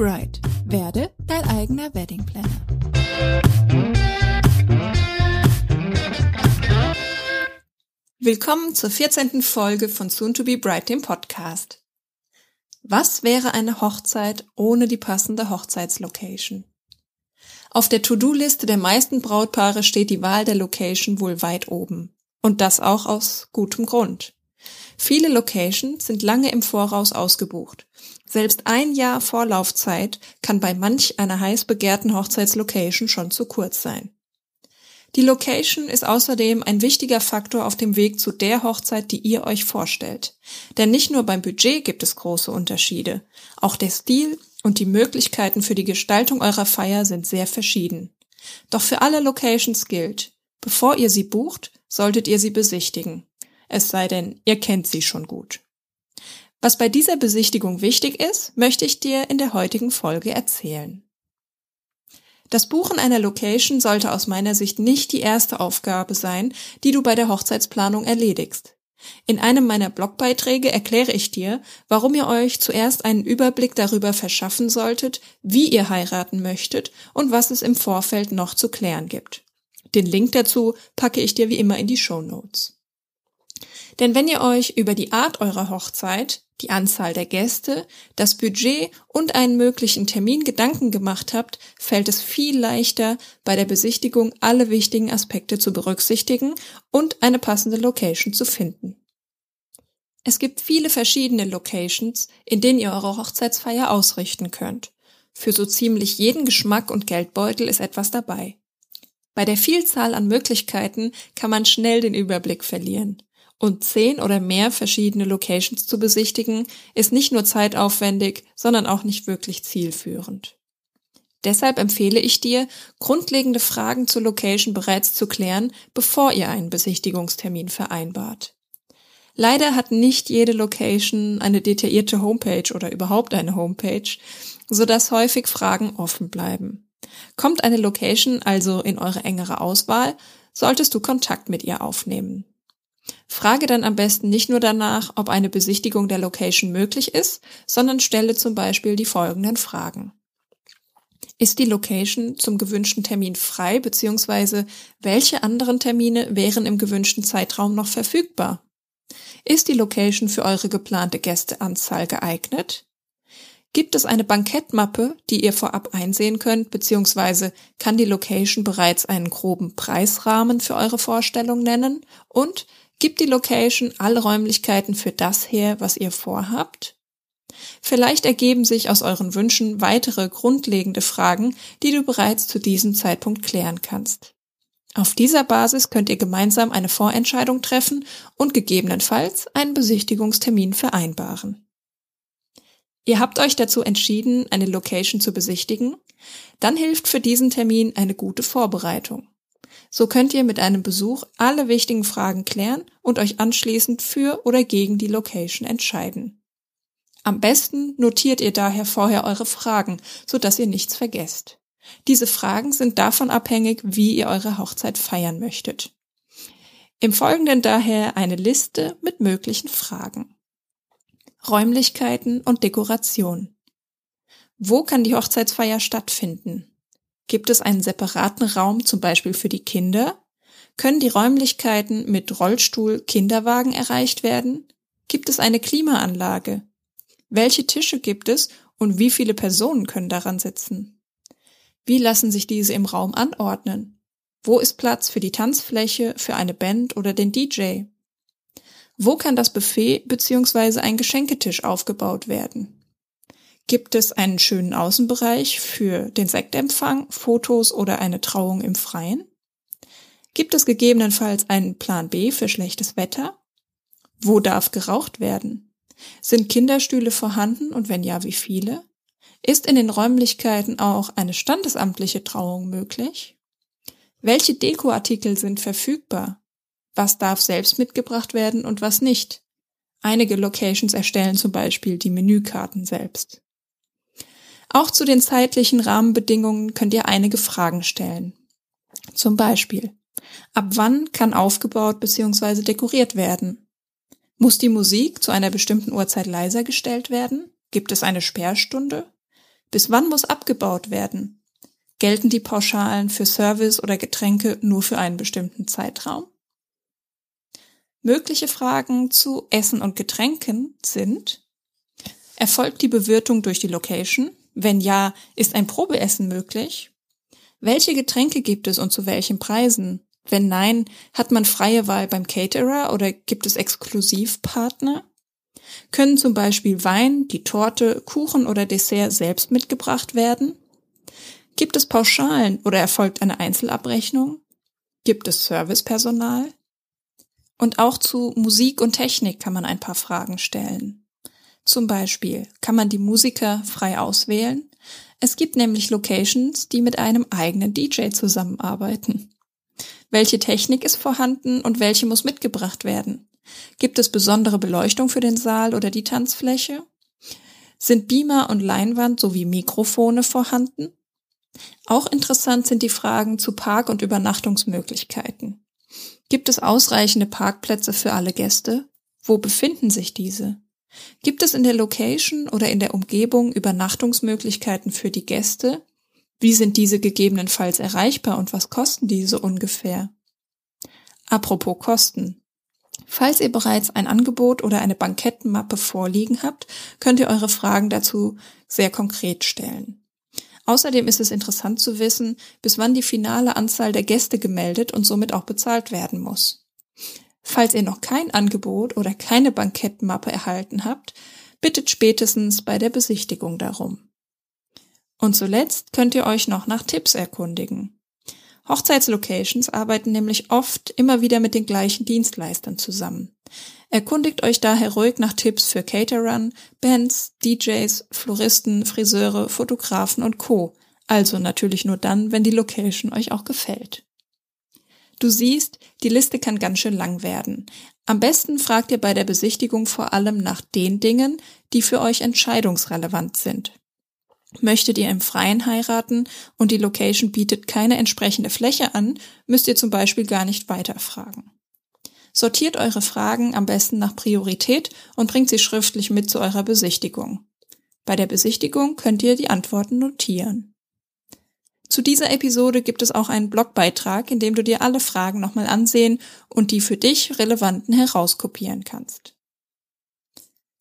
Bride. Werde dein eigener Wedding Planner. Willkommen zur 14. Folge von Soon to be Bride, dem Podcast. Was wäre eine Hochzeit ohne die passende Hochzeitslocation? Auf der To-Do-Liste der meisten Brautpaare steht die Wahl der Location wohl weit oben. Und das auch aus gutem Grund. Viele Locations sind lange im Voraus ausgebucht. Selbst ein Jahr Vorlaufzeit kann bei manch einer heiß begehrten Hochzeitslocation schon zu kurz sein. Die Location ist außerdem ein wichtiger Faktor auf dem Weg zu der Hochzeit, die ihr euch vorstellt. Denn nicht nur beim Budget gibt es große Unterschiede. Auch der Stil und die Möglichkeiten für die Gestaltung eurer Feier sind sehr verschieden. Doch für alle Locations gilt, bevor ihr sie bucht, solltet ihr sie besichtigen es sei denn, ihr kennt sie schon gut. Was bei dieser Besichtigung wichtig ist, möchte ich dir in der heutigen Folge erzählen. Das Buchen einer Location sollte aus meiner Sicht nicht die erste Aufgabe sein, die du bei der Hochzeitsplanung erledigst. In einem meiner Blogbeiträge erkläre ich dir, warum ihr euch zuerst einen Überblick darüber verschaffen solltet, wie ihr heiraten möchtet und was es im Vorfeld noch zu klären gibt. Den Link dazu packe ich dir wie immer in die Show Notes. Denn wenn ihr euch über die Art eurer Hochzeit, die Anzahl der Gäste, das Budget und einen möglichen Termin Gedanken gemacht habt, fällt es viel leichter, bei der Besichtigung alle wichtigen Aspekte zu berücksichtigen und eine passende Location zu finden. Es gibt viele verschiedene Locations, in denen ihr eure Hochzeitsfeier ausrichten könnt. Für so ziemlich jeden Geschmack und Geldbeutel ist etwas dabei. Bei der Vielzahl an Möglichkeiten kann man schnell den Überblick verlieren. Und zehn oder mehr verschiedene Locations zu besichtigen, ist nicht nur zeitaufwendig, sondern auch nicht wirklich zielführend. Deshalb empfehle ich dir, grundlegende Fragen zur Location bereits zu klären, bevor ihr einen Besichtigungstermin vereinbart. Leider hat nicht jede Location eine detaillierte Homepage oder überhaupt eine Homepage, sodass häufig Fragen offen bleiben. Kommt eine Location also in eure engere Auswahl, solltest du Kontakt mit ihr aufnehmen. Frage dann am besten nicht nur danach, ob eine Besichtigung der Location möglich ist, sondern stelle zum Beispiel die folgenden Fragen. Ist die Location zum gewünschten Termin frei bzw. welche anderen Termine wären im gewünschten Zeitraum noch verfügbar? Ist die Location für eure geplante Gästeanzahl geeignet? Gibt es eine Bankettmappe, die ihr vorab einsehen könnt, beziehungsweise kann die Location bereits einen groben Preisrahmen für eure Vorstellung nennen? Und Gibt die Location alle Räumlichkeiten für das her, was ihr vorhabt? Vielleicht ergeben sich aus euren Wünschen weitere grundlegende Fragen, die du bereits zu diesem Zeitpunkt klären kannst. Auf dieser Basis könnt ihr gemeinsam eine Vorentscheidung treffen und gegebenenfalls einen Besichtigungstermin vereinbaren. Ihr habt euch dazu entschieden, eine Location zu besichtigen? Dann hilft für diesen Termin eine gute Vorbereitung. So könnt ihr mit einem Besuch alle wichtigen Fragen klären und euch anschließend für oder gegen die Location entscheiden. Am besten notiert ihr daher vorher eure Fragen, sodass ihr nichts vergesst. Diese Fragen sind davon abhängig, wie ihr eure Hochzeit feiern möchtet. Im Folgenden daher eine Liste mit möglichen Fragen. Räumlichkeiten und Dekoration. Wo kann die Hochzeitsfeier stattfinden? Gibt es einen separaten Raum zum Beispiel für die Kinder? Können die Räumlichkeiten mit Rollstuhl, Kinderwagen erreicht werden? Gibt es eine Klimaanlage? Welche Tische gibt es und wie viele Personen können daran sitzen? Wie lassen sich diese im Raum anordnen? Wo ist Platz für die Tanzfläche, für eine Band oder den DJ? Wo kann das Buffet bzw. ein Geschenketisch aufgebaut werden? Gibt es einen schönen Außenbereich für den Sektempfang, Fotos oder eine Trauung im Freien? Gibt es gegebenenfalls einen Plan B für schlechtes Wetter? Wo darf geraucht werden? Sind Kinderstühle vorhanden und wenn ja, wie viele? Ist in den Räumlichkeiten auch eine standesamtliche Trauung möglich? Welche Dekoartikel sind verfügbar? Was darf selbst mitgebracht werden und was nicht? Einige Locations erstellen zum Beispiel die Menükarten selbst. Auch zu den zeitlichen Rahmenbedingungen könnt ihr einige Fragen stellen. Zum Beispiel, ab wann kann aufgebaut bzw. dekoriert werden? Muss die Musik zu einer bestimmten Uhrzeit leiser gestellt werden? Gibt es eine Sperrstunde? Bis wann muss abgebaut werden? Gelten die Pauschalen für Service oder Getränke nur für einen bestimmten Zeitraum? Mögliche Fragen zu Essen und Getränken sind, erfolgt die Bewirtung durch die Location? Wenn ja, ist ein Probeessen möglich? Welche Getränke gibt es und zu welchen Preisen? Wenn nein, hat man freie Wahl beim Caterer oder gibt es Exklusivpartner? Können zum Beispiel Wein, die Torte, Kuchen oder Dessert selbst mitgebracht werden? Gibt es Pauschalen oder erfolgt eine Einzelabrechnung? Gibt es Servicepersonal? Und auch zu Musik und Technik kann man ein paar Fragen stellen. Zum Beispiel, kann man die Musiker frei auswählen? Es gibt nämlich Locations, die mit einem eigenen DJ zusammenarbeiten. Welche Technik ist vorhanden und welche muss mitgebracht werden? Gibt es besondere Beleuchtung für den Saal oder die Tanzfläche? Sind Beamer und Leinwand sowie Mikrofone vorhanden? Auch interessant sind die Fragen zu Park- und Übernachtungsmöglichkeiten. Gibt es ausreichende Parkplätze für alle Gäste? Wo befinden sich diese? Gibt es in der Location oder in der Umgebung Übernachtungsmöglichkeiten für die Gäste? Wie sind diese gegebenenfalls erreichbar und was kosten diese ungefähr? Apropos Kosten. Falls ihr bereits ein Angebot oder eine Bankettenmappe vorliegen habt, könnt ihr eure Fragen dazu sehr konkret stellen. Außerdem ist es interessant zu wissen, bis wann die finale Anzahl der Gäste gemeldet und somit auch bezahlt werden muss. Falls ihr noch kein Angebot oder keine Bankettmappe erhalten habt, bittet spätestens bei der Besichtigung darum. Und zuletzt könnt ihr euch noch nach Tipps erkundigen. Hochzeitslocations arbeiten nämlich oft immer wieder mit den gleichen Dienstleistern zusammen. Erkundigt euch daher ruhig nach Tipps für Caterern, Bands, DJs, Floristen, Friseure, Fotografen und Co. Also natürlich nur dann, wenn die Location euch auch gefällt. Du siehst, die Liste kann ganz schön lang werden. Am besten fragt ihr bei der Besichtigung vor allem nach den Dingen, die für euch entscheidungsrelevant sind. Möchtet ihr im Freien heiraten und die Location bietet keine entsprechende Fläche an, müsst ihr zum Beispiel gar nicht weiterfragen. Sortiert eure Fragen am besten nach Priorität und bringt sie schriftlich mit zu eurer Besichtigung. Bei der Besichtigung könnt ihr die Antworten notieren. Zu dieser Episode gibt es auch einen Blogbeitrag, in dem du dir alle Fragen nochmal ansehen und die für dich relevanten herauskopieren kannst.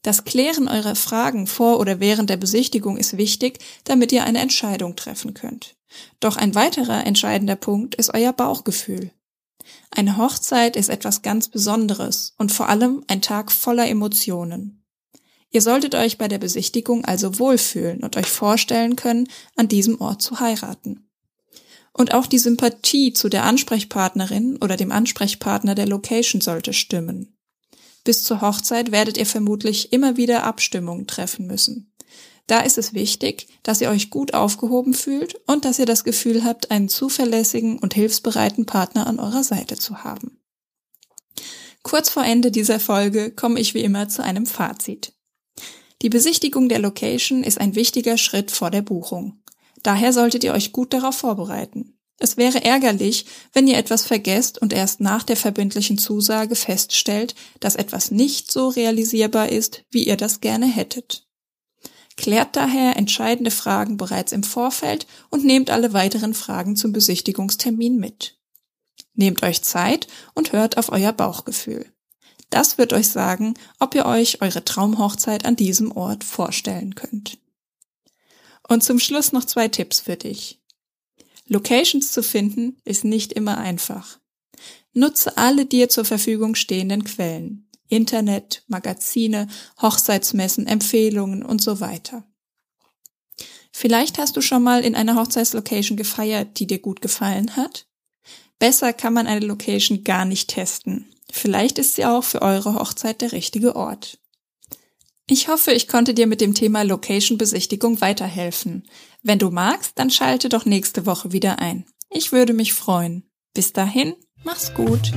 Das Klären eurer Fragen vor oder während der Besichtigung ist wichtig, damit ihr eine Entscheidung treffen könnt. Doch ein weiterer entscheidender Punkt ist euer Bauchgefühl. Eine Hochzeit ist etwas ganz Besonderes und vor allem ein Tag voller Emotionen. Ihr solltet euch bei der Besichtigung also wohlfühlen und euch vorstellen können, an diesem Ort zu heiraten. Und auch die Sympathie zu der Ansprechpartnerin oder dem Ansprechpartner der Location sollte stimmen. Bis zur Hochzeit werdet ihr vermutlich immer wieder Abstimmungen treffen müssen. Da ist es wichtig, dass ihr euch gut aufgehoben fühlt und dass ihr das Gefühl habt, einen zuverlässigen und hilfsbereiten Partner an eurer Seite zu haben. Kurz vor Ende dieser Folge komme ich wie immer zu einem Fazit. Die Besichtigung der Location ist ein wichtiger Schritt vor der Buchung. Daher solltet ihr euch gut darauf vorbereiten. Es wäre ärgerlich, wenn ihr etwas vergesst und erst nach der verbindlichen Zusage feststellt, dass etwas nicht so realisierbar ist, wie ihr das gerne hättet. Klärt daher entscheidende Fragen bereits im Vorfeld und nehmt alle weiteren Fragen zum Besichtigungstermin mit. Nehmt euch Zeit und hört auf euer Bauchgefühl. Das wird euch sagen, ob ihr euch eure Traumhochzeit an diesem Ort vorstellen könnt. Und zum Schluss noch zwei Tipps für dich. Locations zu finden ist nicht immer einfach. Nutze alle dir zur Verfügung stehenden Quellen. Internet, Magazine, Hochzeitsmessen, Empfehlungen und so weiter. Vielleicht hast du schon mal in einer Hochzeitslocation gefeiert, die dir gut gefallen hat. Besser kann man eine Location gar nicht testen. Vielleicht ist sie auch für eure Hochzeit der richtige Ort. Ich hoffe, ich konnte dir mit dem Thema Location-Besichtigung weiterhelfen. Wenn du magst, dann schalte doch nächste Woche wieder ein. Ich würde mich freuen. Bis dahin, mach's gut.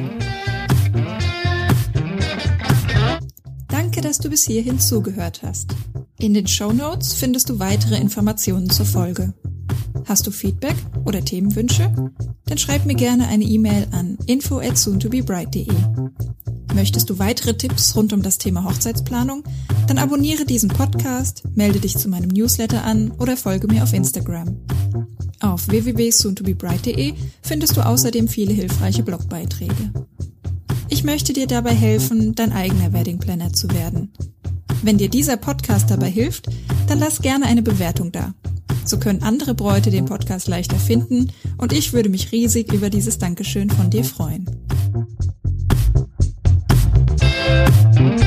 Danke, dass du bis hierhin zugehört hast. In den Show Notes findest du weitere Informationen zur Folge. Hast du Feedback oder Themenwünsche? Dann schreib mir gerne eine E-Mail an info at soontobebright.de. Möchtest du weitere Tipps rund um das Thema Hochzeitsplanung? Dann abonniere diesen Podcast, melde dich zu meinem Newsletter an oder folge mir auf Instagram. Auf www.soontobebright.de findest du außerdem viele hilfreiche Blogbeiträge. Ich möchte dir dabei helfen, dein eigener Wedding Planner zu werden. Wenn dir dieser Podcast dabei hilft, dann lass gerne eine Bewertung da. So können andere Bräute den Podcast leichter finden und ich würde mich riesig über dieses Dankeschön von dir freuen. Thank you.